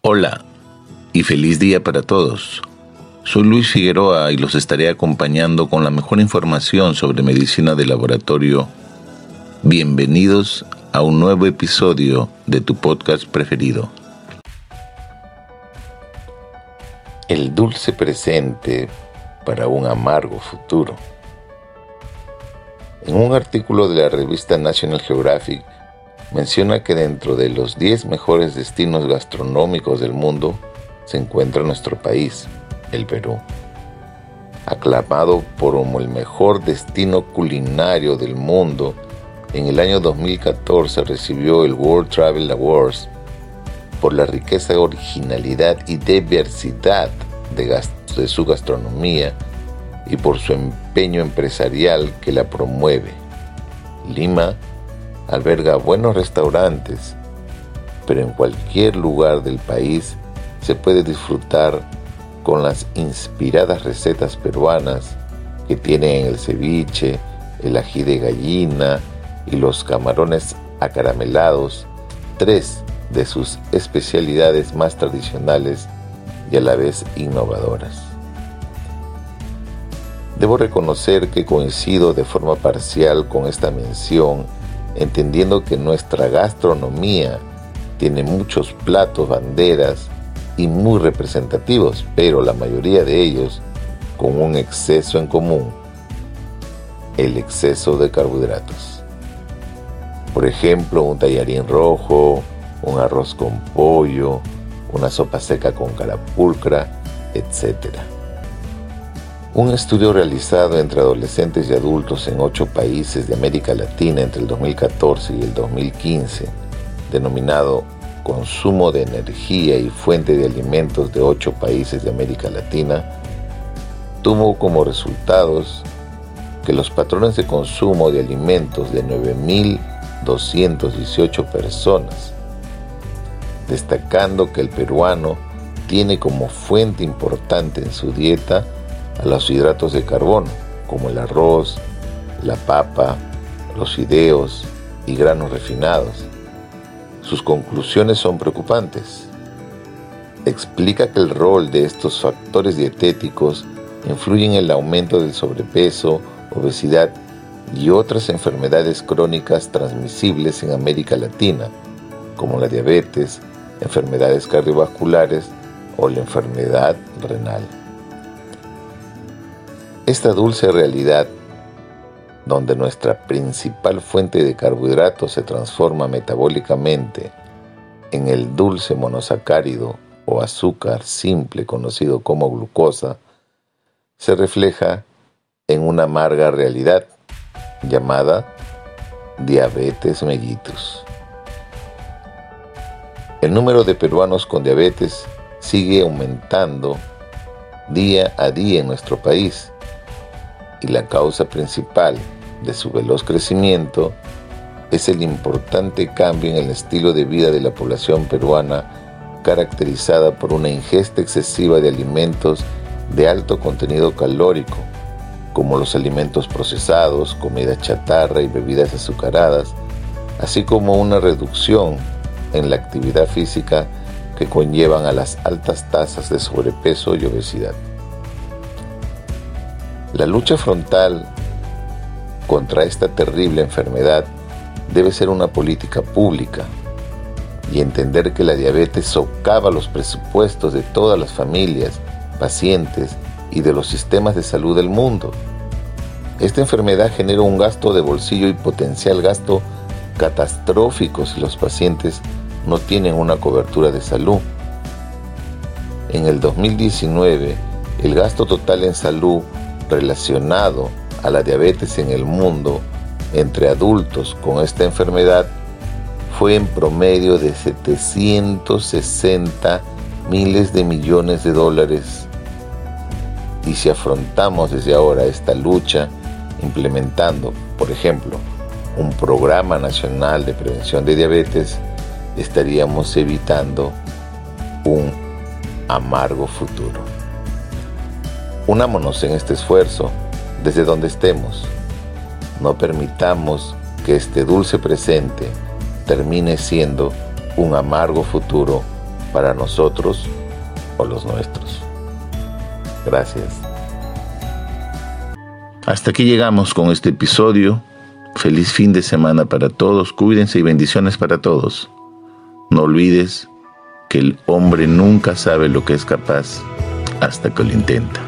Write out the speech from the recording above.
Hola y feliz día para todos. Soy Luis Figueroa y los estaré acompañando con la mejor información sobre medicina de laboratorio. Bienvenidos a un nuevo episodio de tu podcast preferido. El dulce presente para un amargo futuro. En un artículo de la revista National Geographic menciona que dentro de los 10 mejores destinos gastronómicos del mundo se encuentra nuestro país, el Perú. Aclamado como el mejor destino culinario del mundo, en el año 2014 recibió el World Travel Awards por la riqueza, originalidad y diversidad de, de su gastronomía y por su empeño empresarial que la promueve. Lima alberga buenos restaurantes, pero en cualquier lugar del país se puede disfrutar con las inspiradas recetas peruanas que tienen el ceviche, el ají de gallina y los camarones acaramelados, tres de sus especialidades más tradicionales y a la vez innovadoras. Debo reconocer que coincido de forma parcial con esta mención entendiendo que nuestra gastronomía tiene muchos platos, banderas y muy representativos, pero la mayoría de ellos con un exceso en común, el exceso de carbohidratos. Por ejemplo, un tallarín rojo, un arroz con pollo, una sopa seca con carapulcra, etc. Un estudio realizado entre adolescentes y adultos en ocho países de América Latina entre el 2014 y el 2015, denominado Consumo de Energía y Fuente de Alimentos de ocho países de América Latina, tuvo como resultados que los patrones de consumo de alimentos de 9.218 personas, destacando que el peruano tiene como fuente importante en su dieta a los hidratos de carbono, como el arroz, la papa, los fideos y granos refinados. Sus conclusiones son preocupantes. Explica que el rol de estos factores dietéticos influye en el aumento del sobrepeso, obesidad y otras enfermedades crónicas transmisibles en América Latina, como la diabetes, enfermedades cardiovasculares o la enfermedad renal. Esta dulce realidad, donde nuestra principal fuente de carbohidratos se transforma metabólicamente en el dulce monosacárido o azúcar simple conocido como glucosa, se refleja en una amarga realidad llamada diabetes mellitus. El número de peruanos con diabetes sigue aumentando día a día en nuestro país y la causa principal de su veloz crecimiento es el importante cambio en el estilo de vida de la población peruana caracterizada por una ingesta excesiva de alimentos de alto contenido calórico, como los alimentos procesados, comida chatarra y bebidas azucaradas, así como una reducción en la actividad física que conllevan a las altas tasas de sobrepeso y obesidad. La lucha frontal contra esta terrible enfermedad debe ser una política pública y entender que la diabetes socava los presupuestos de todas las familias, pacientes y de los sistemas de salud del mundo. Esta enfermedad genera un gasto de bolsillo y potencial gasto catastrófico si los pacientes no tienen una cobertura de salud. En el 2019, el gasto total en salud relacionado a la diabetes en el mundo entre adultos con esta enfermedad fue en promedio de 760 miles de millones de dólares. Y si afrontamos desde ahora esta lucha implementando, por ejemplo, un programa nacional de prevención de diabetes, estaríamos evitando un amargo futuro. Unámonos en este esfuerzo desde donde estemos. No permitamos que este dulce presente termine siendo un amargo futuro para nosotros o los nuestros. Gracias. Hasta aquí llegamos con este episodio. Feliz fin de semana para todos. Cuídense y bendiciones para todos. No olvides que el hombre nunca sabe lo que es capaz hasta que lo intenta.